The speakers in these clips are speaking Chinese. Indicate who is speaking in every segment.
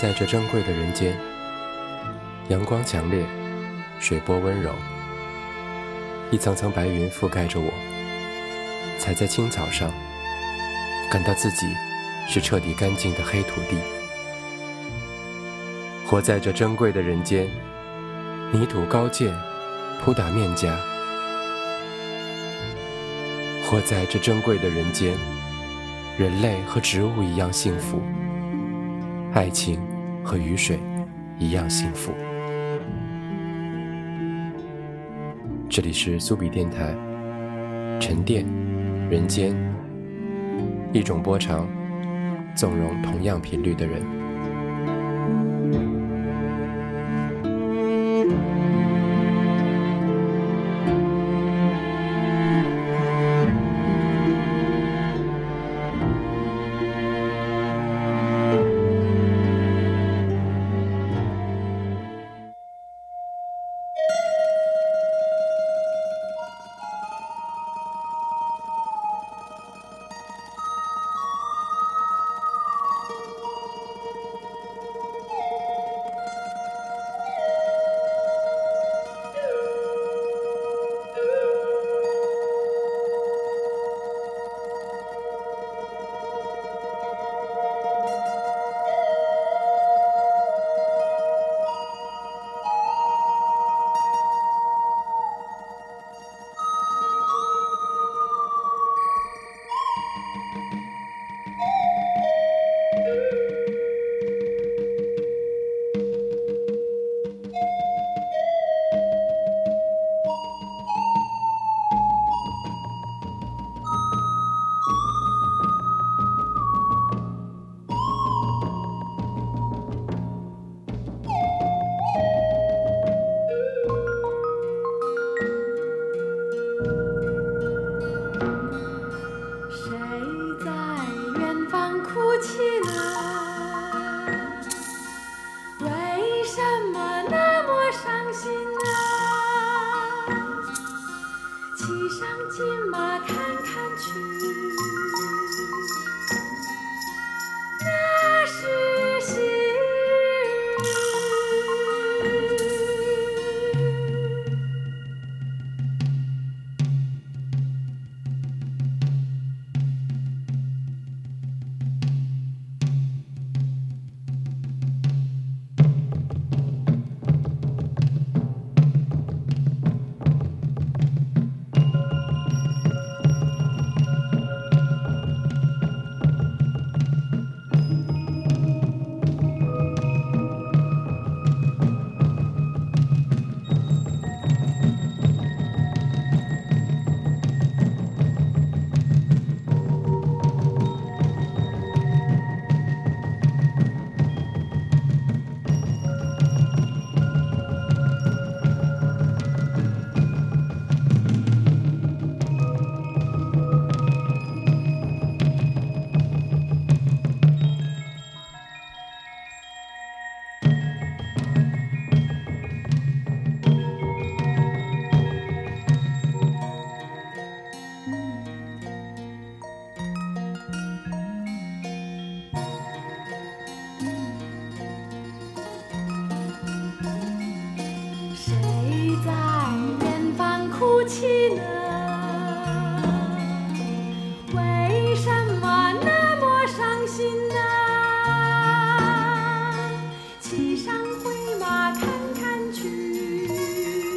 Speaker 1: 在这珍贵的人间，阳光强烈，水波温柔，一层层白云覆盖着我，踩在青草上，感到自己是彻底干净的黑土地。活在这珍贵的人间，泥土高见，扑打面颊。活在这珍贵的人间，人类和植物一样幸福。爱情和雨水一样幸福。这里是苏比电台，沉淀人间，一种波长，纵容同样频率的人。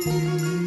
Speaker 1: 嗯。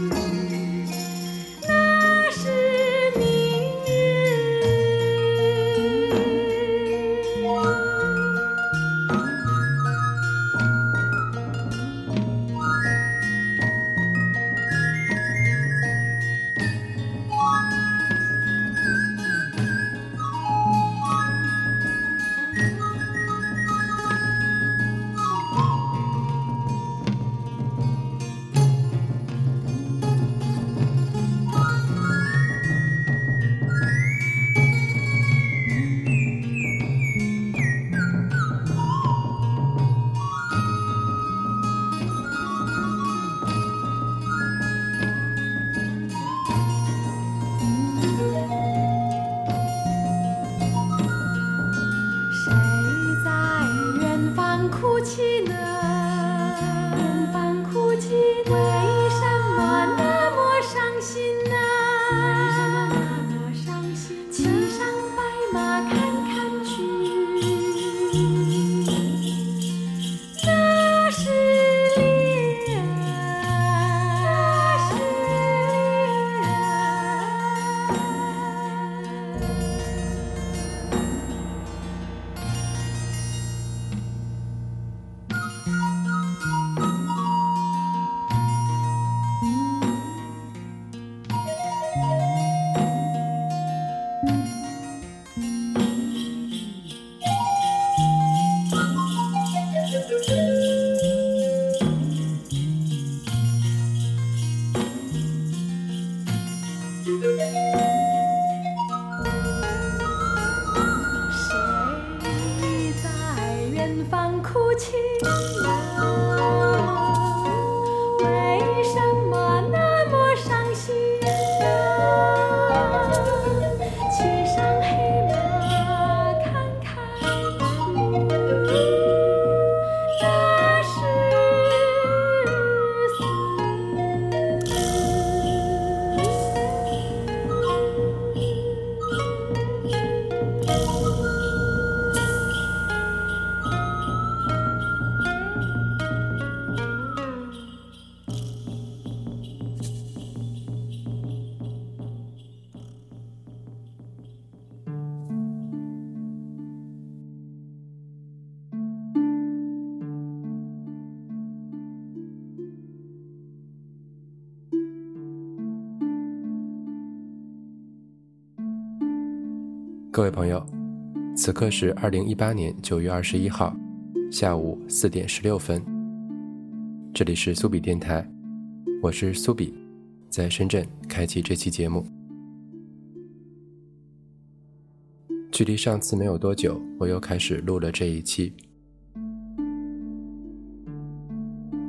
Speaker 2: 各位朋友，此刻是二零一八年九月二十一号下午四点十六分。这里是苏比电台，我是苏比，在深圳开启这期节目。距离上次没有多久，我又开始录了这一期。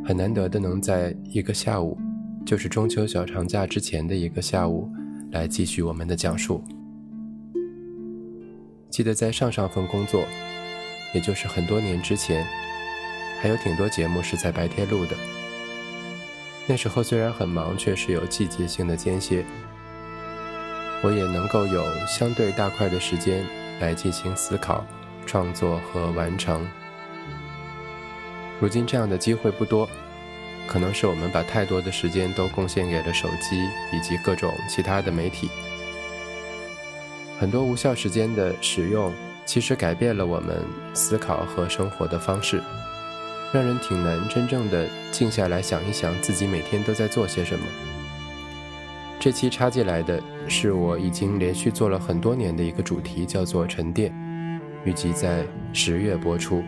Speaker 2: 很难得的能在一个下午，就是中秋小长假之前的一个下午，来继续我们的讲述。记得在上上份工作，也就是很多年之前，还有挺多节目是在白天录的。那时候虽然很忙，却是有季节性的间歇，我也能够有相对大块的时间来进行思考、创作和完成。如今这样的机会不多，可能是我们把太多的时间都贡献给了手机以及各种其他的媒体。很多无效时间的使用，其实改变了我们思考和生活的方式，让人挺难真正的静下来想一想自己每天都在做些什么。这期插进来的是我已经连续做了很多年的一个主题，叫做沉淀，预计在十月播出。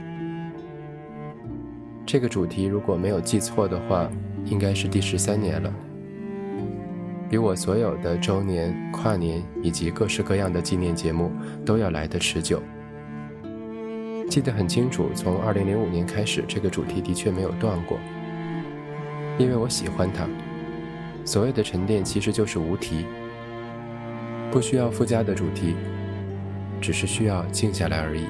Speaker 2: 这个主题如果没有记错的话，应该是第十三年了。比我所有的周年、跨年以及各式各样的纪念节目都要来得持久。记得很清楚，从2005年开始，这个主题的确没有断过，因为我喜欢它。所谓的沉淀其实就是无题，不需要附加的主题，只是需要静下来而已。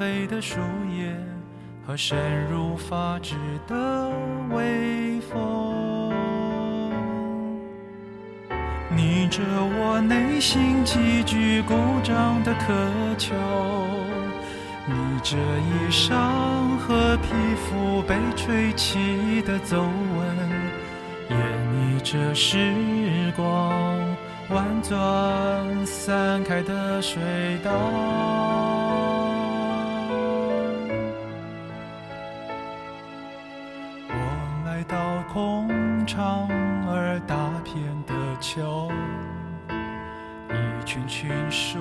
Speaker 3: 飞的树叶和深入发质的微风，你着我内心急剧鼓胀的渴求，你这衣裳和皮肤被吹起的皱纹，演绎着时光婉转散开的水道。长而大片的秋，一群群树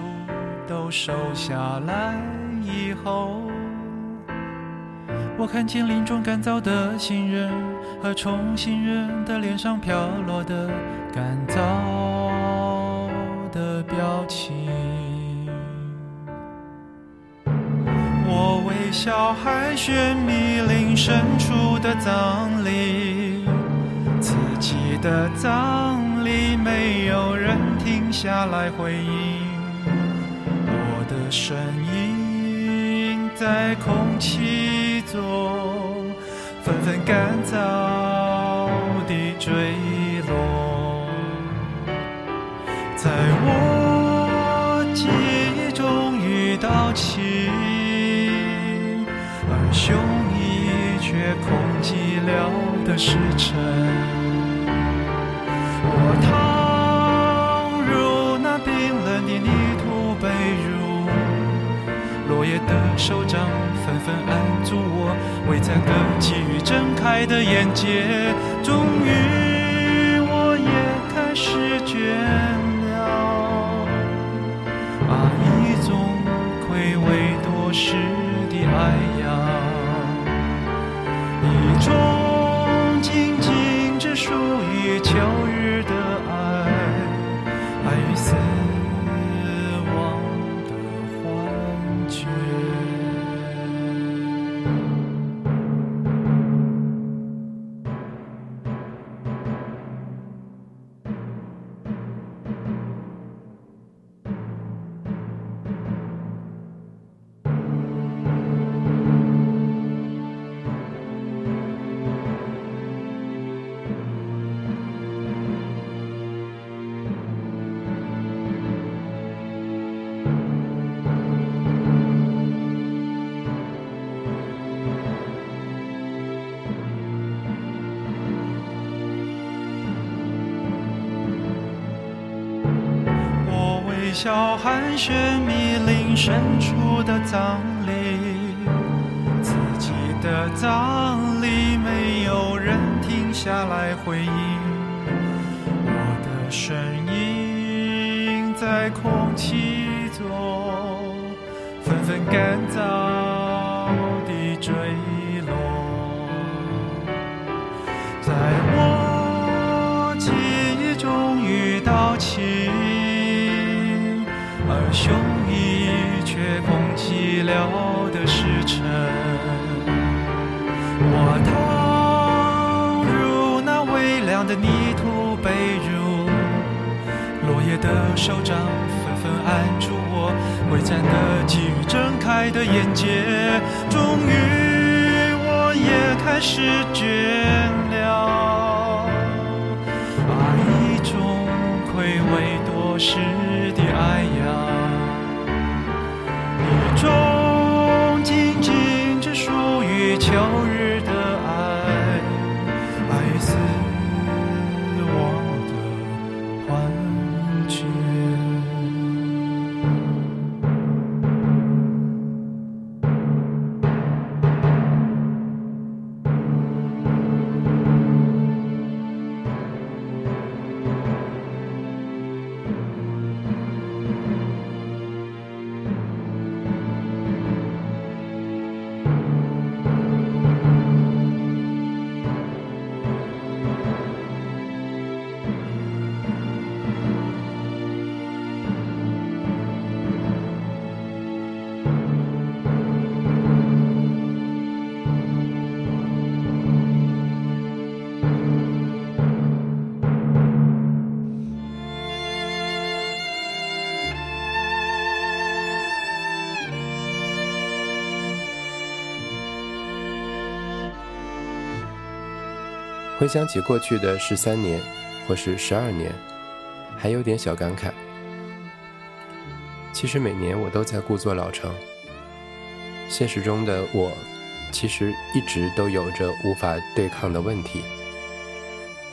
Speaker 3: 都瘦下来。以后，我看见林中干燥的行人和重新人的脸上飘落的干燥的表情。我微笑海选密林深处的葬礼，的葬礼没有人停下来回应我的声音。在空气中纷纷干燥地坠落，在我记忆中遇到起，而胸臆却空寂了的时辰。我躺入那冰冷的泥土被褥。落叶的手掌纷纷按住我未残的际遇，睁开的眼界，终于我也开始倦小寒暄密林深处的葬礼，自己的葬礼没有人停下来回应。我的声音在空气中纷纷干燥雄臆却空寂了的时辰，我躺入那微凉的泥土被褥，落叶的手掌纷纷按住我未暂的际遇，睁开的眼界，终于我也开始倦了。啊，一种暌违多时中静静只属于秋
Speaker 2: 回想起过去的十三年，或是十二年，还有点小感慨。其实每年我都在故作老成，现实中的我，其实一直都有着无法对抗的问题。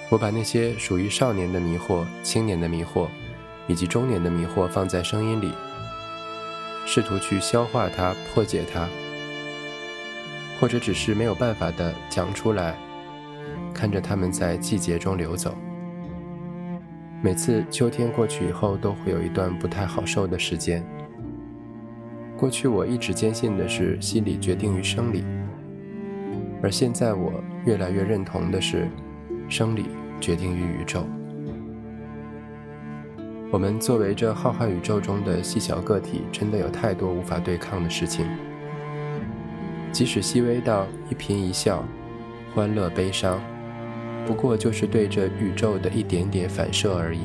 Speaker 2: 我把那些属于少年的迷惑、青年的迷惑，以及中年的迷惑放在声音里，试图去消化它、破解它，或者只是没有办法的讲出来，看着它们在季节中流走。每次秋天过去以后，都会有一段不太好受的时间。过去我一直坚信的是心理决定于生理，而现在我越来越认同的是生理决定于宇宙。我们作为这浩瀚宇宙中的细小个体，真的有太多无法对抗的事情，即使细微到一颦一笑、欢乐悲伤，不过就是对着宇宙的一点点反射而已。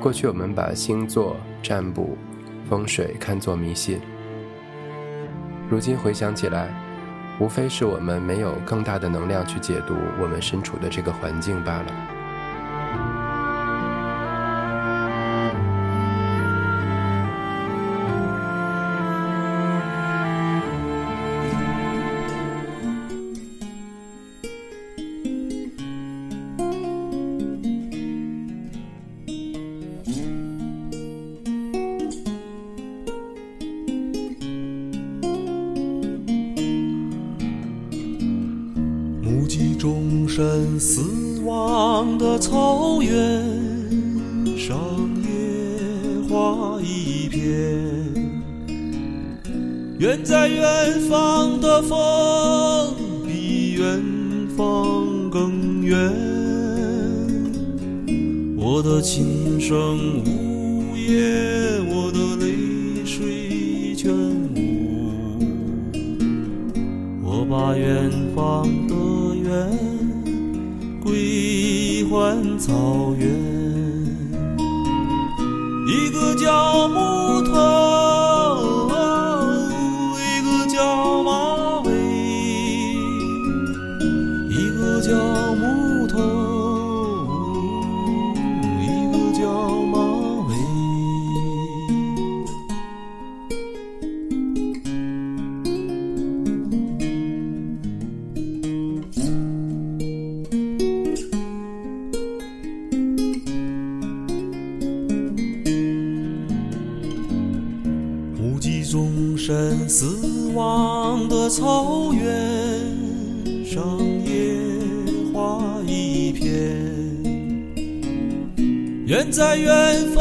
Speaker 2: 过去我们把星座占卜。风水看作迷信，如今回想起来，无非是我们没有更大的能量去解读我们身处的这个环境罢了。
Speaker 4: 远方的远。归还草原，一个叫木头，在远方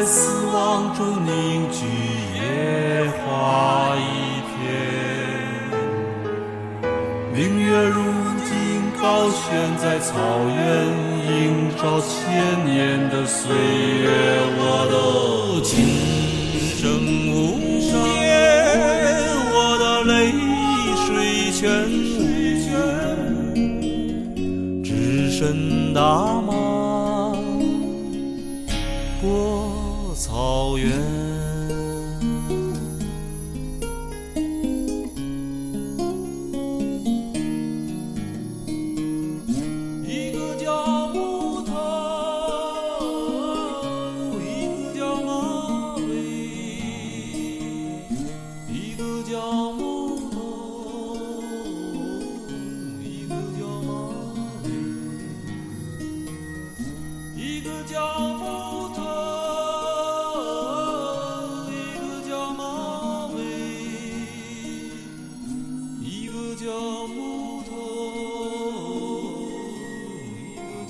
Speaker 4: 在死亡中凝聚野花一片。明月如今高悬在草原，映照千年的岁月。我的琴声无言，我的泪水全无，只身大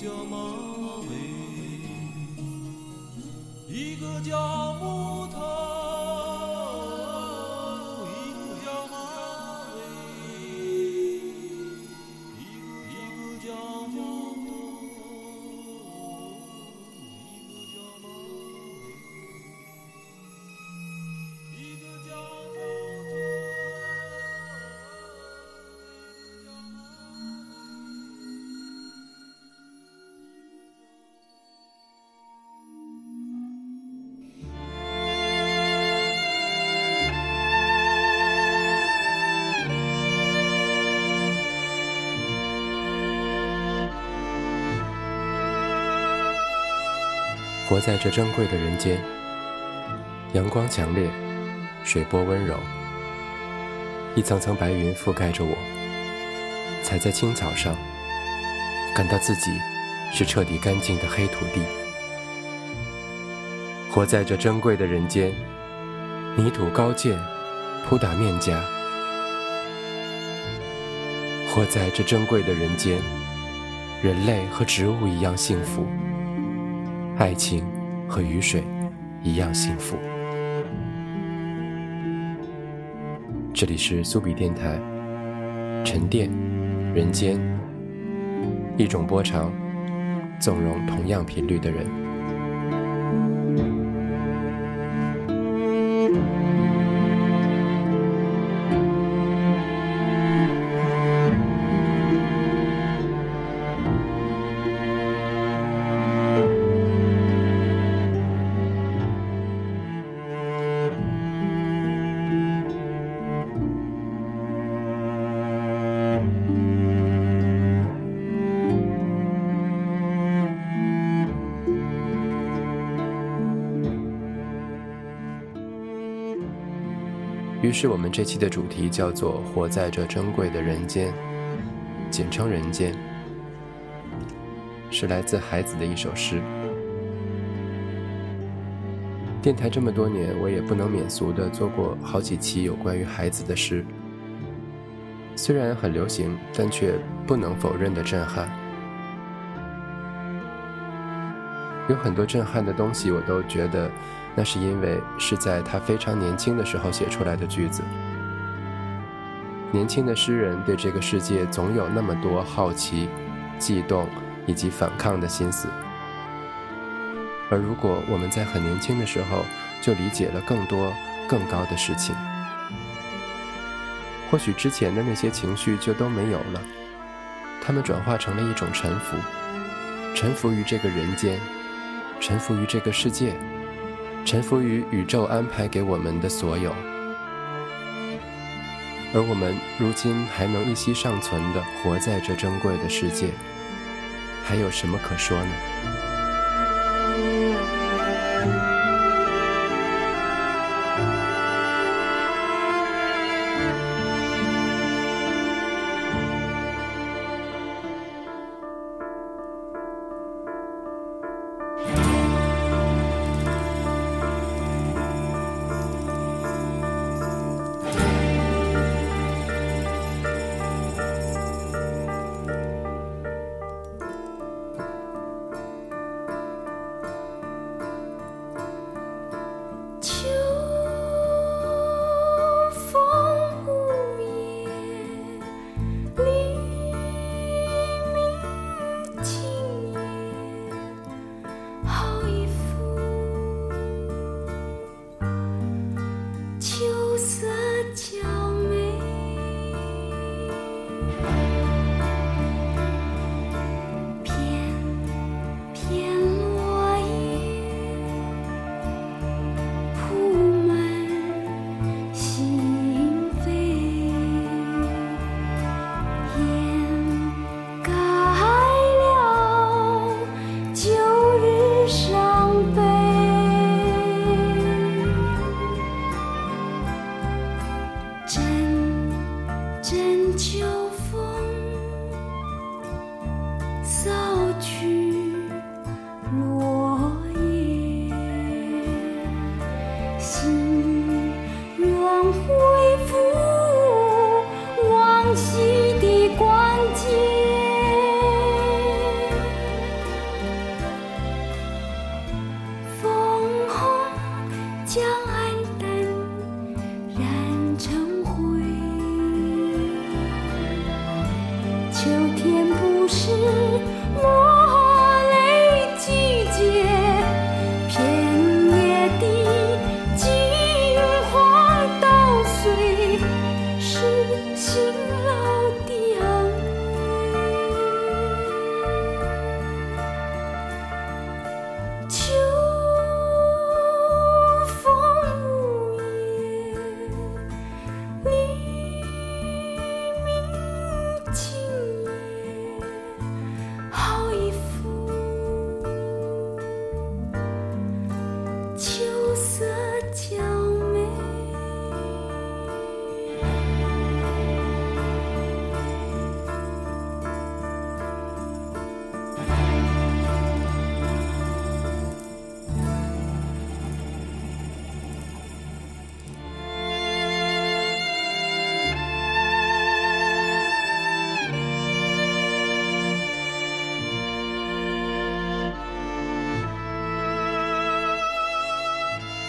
Speaker 4: 叫马尾一个叫木
Speaker 2: 活在这珍贵的人间，阳光强烈，水波温柔，一层层白云覆盖着我。踩在青草上，感到自己是彻底干净的黑土地。活在这珍贵的人间，泥土高见，扑打面颊。活在这珍贵的人间，人类和植物一样幸福。爱情和雨水一样幸福。这里是苏比电台，沉淀人间，一种波长，纵容同样频率的人。于是，我们这期的主题叫做“活在这珍贵的人间”，简称“人间”，是来自孩子的一首诗。电台这么多年，我也不能免俗的做过好几期有关于孩子的诗，虽然很流行，但却不能否认的震撼。有很多震撼的东西，我都觉得。那是因为是在他非常年轻的时候写出来的句子。年轻的诗人对这个世界总有那么多好奇、悸动以及反抗的心思，而如果我们在很年轻的时候就理解了更多、更高的事情，或许之前的那些情绪就都没有了，他们转化成了一种臣服，臣服于这个人间，臣服于这个世界。臣服于宇宙安排给我们的所有，而我们如今还能一息尚存的活在这珍贵的世界，还有什么可说呢？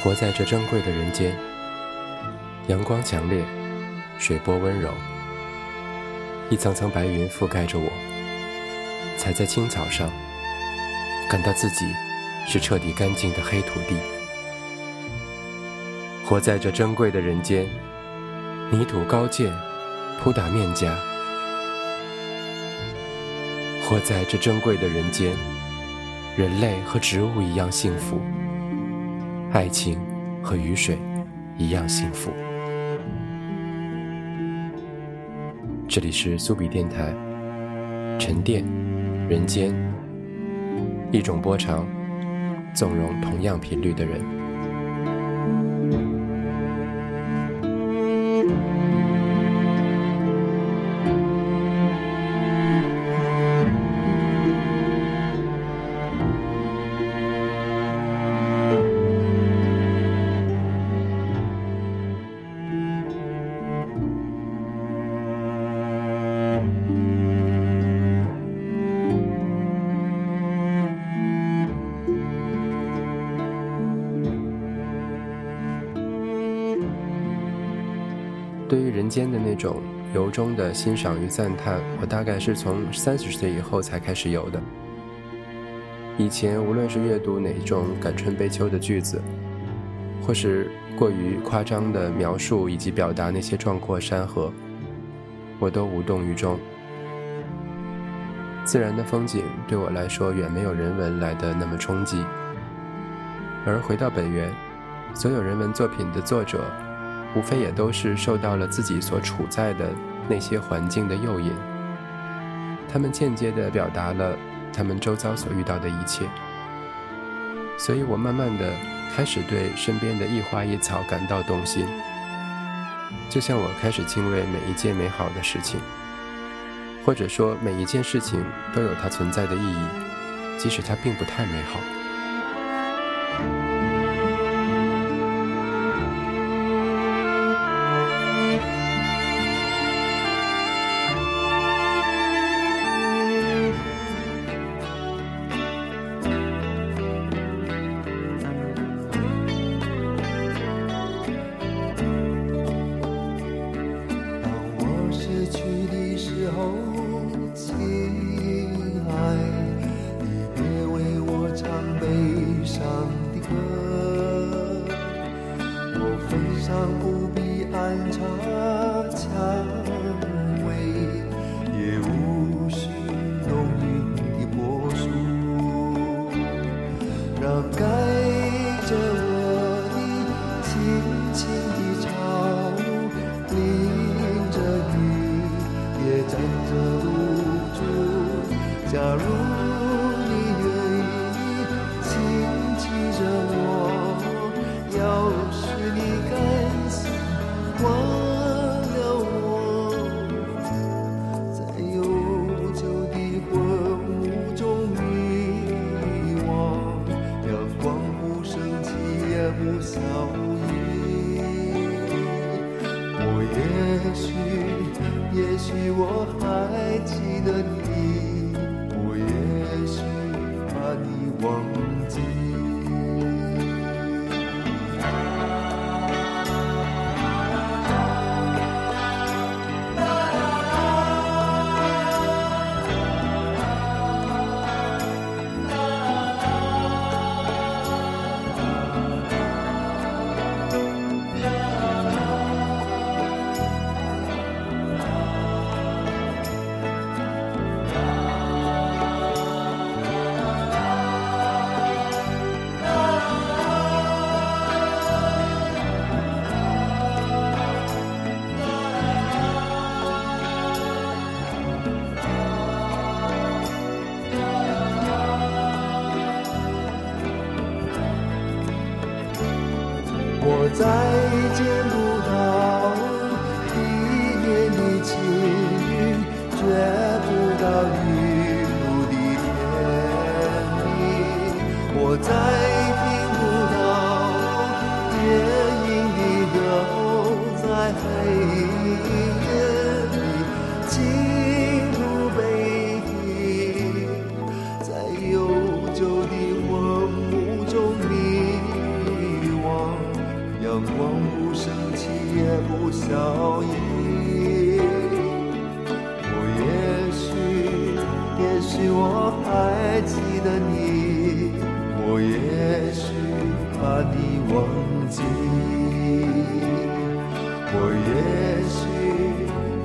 Speaker 2: 活在这珍贵的人间，阳光强烈，水波温柔，一层层白云覆盖着我，踩在青草上，感到自己是彻底干净的黑土地。活在这珍贵的人间，泥土高见，扑打面颊。活在这珍贵的人间，人类和植物一样幸福，爱情和雨水一样幸福。这里是苏比电台，沉淀人间，一种波长，纵容同样频率的人。间的那种由衷的欣赏与赞叹，我大概是从三十岁以后才开始有的。以前无论是阅读哪种感春悲秋的句子，或是过于夸张的描述以及表达那些壮阔山河，我都无动于衷。自然的风景对我来说远没有人文来的那么冲击。而回到本源，所有人文作品的作者。无非也都是受到了自己所处在的那些环境的诱引，他们间接地表达了他们周遭所遇到的一切。所以我慢慢地开始对身边的一花一草感到动心，就像我开始敬畏每一件美好的事情，或者说每一件事情都有它存在的意义，即使它并不太美好。
Speaker 5: 再也许我还记得你，我也许把你忘记。我也许，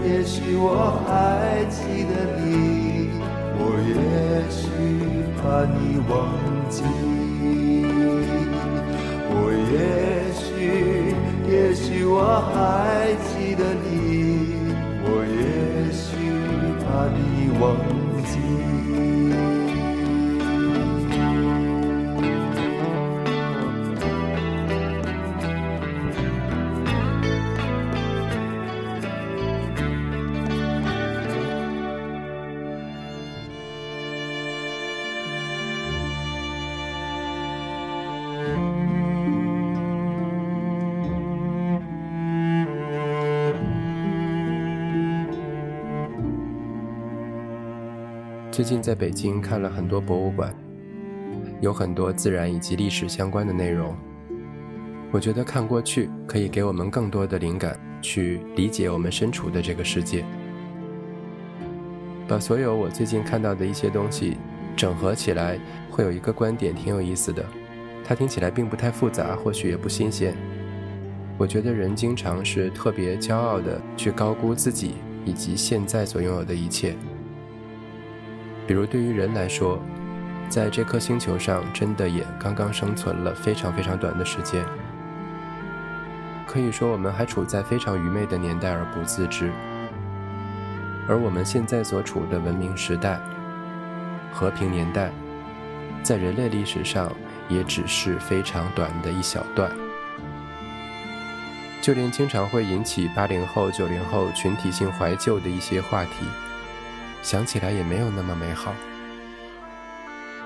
Speaker 5: 也许我还记得你，我也许把你忘记。我也许，也许我还记得你。
Speaker 2: 最近在北京看了很多博物馆，有很多自然以及历史相关的内容。我觉得看过去可以给我们更多的灵感，去理解我们身处的这个世界。把所有我最近看到的一些东西整合起来，会有一个观点挺有意思的。它听起来并不太复杂，或许也不新鲜。我觉得人经常是特别骄傲的去高估自己以及现在所拥有的一切。比如，对于人来说，在这颗星球上，真的也刚刚生存了非常非常短的时间。可以说，我们还处在非常愚昧的年代而不自知。而我们现在所处的文明时代、和平年代，在人类历史上也只是非常短的一小段。就连经常会引起八零后、九零后群体性怀旧的一些话题。想起来也没有那么美好。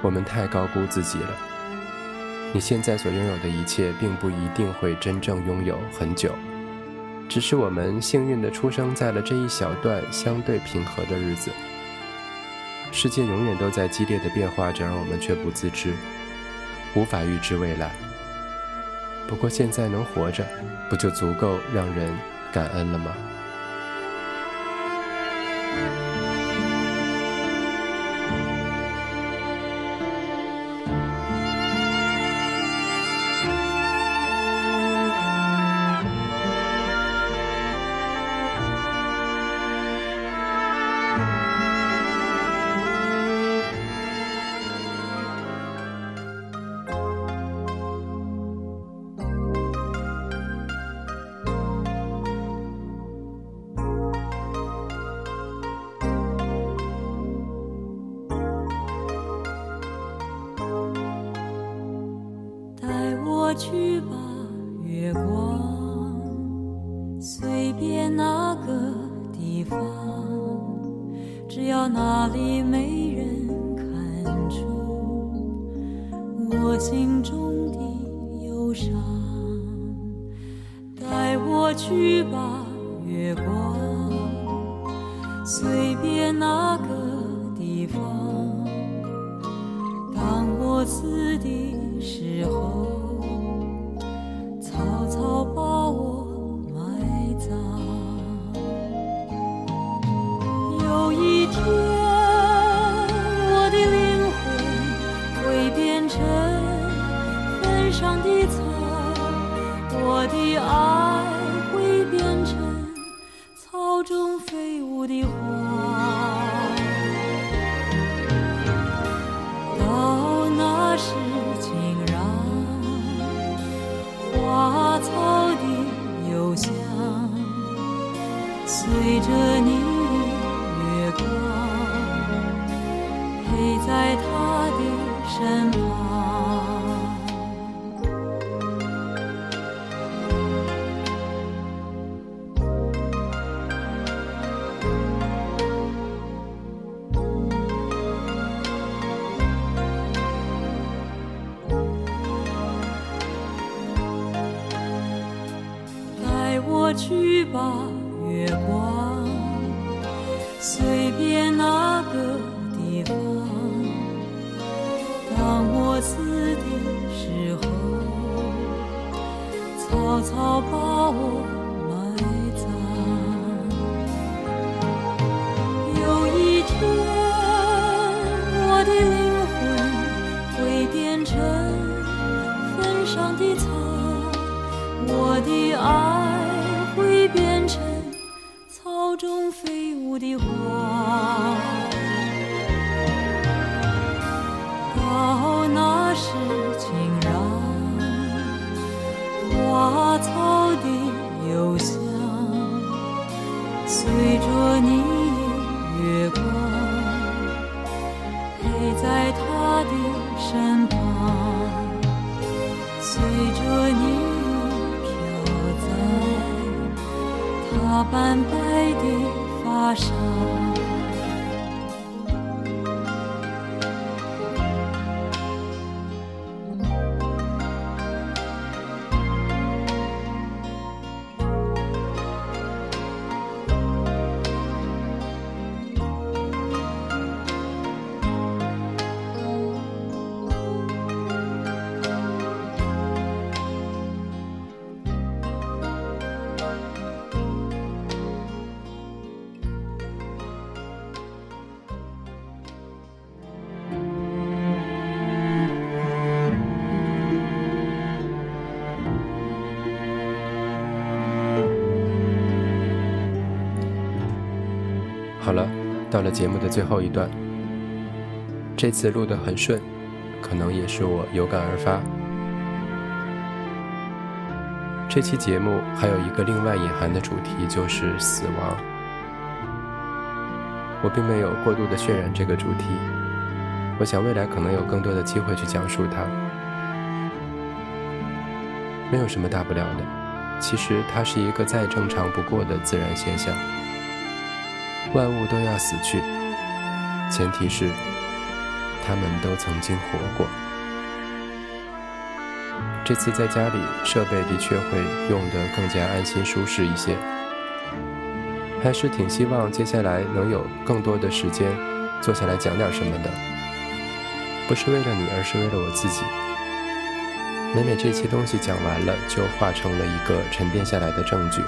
Speaker 2: 我们太高估自己了。你现在所拥有的一切，并不一定会真正拥有很久，只是我们幸运地出生在了这一小段相对平和的日子。世界永远都在激烈的变化着，而我们却不自知，无法预知未来。不过现在能活着，不就足够让人感恩了吗？
Speaker 6: 什么？到
Speaker 2: 了节目的最后一段，这次录得很顺，可能也是我有感而发。这期节目还有一个另外隐含的主题，就是死亡。我并没有过度的渲染这个主题，我想未来可能有更多的机会去讲述它。没有什么大不了的，其实它是一个再正常不过的自然现象。万物都要死去，前提是他们都曾经活过。这次在家里，设备的确会用得更加安心舒适一些，还是挺希望接下来能有更多的时间坐下来讲点什么的，不是为了你，而是为了我自己。每每这些东西讲完了，就化成了一个沉淀下来的证据。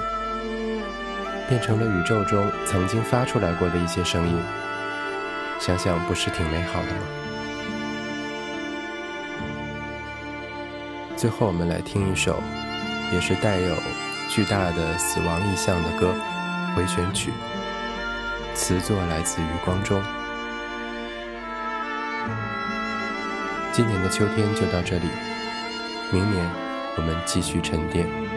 Speaker 2: 变成了宇宙中曾经发出来过的一些声音，想想不是挺美好的吗？最后，我们来听一首，也是带有巨大的死亡意象的歌，《回旋曲》，词作来自余光中。今年的秋天就到这里，明年我们继续沉淀。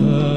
Speaker 6: love.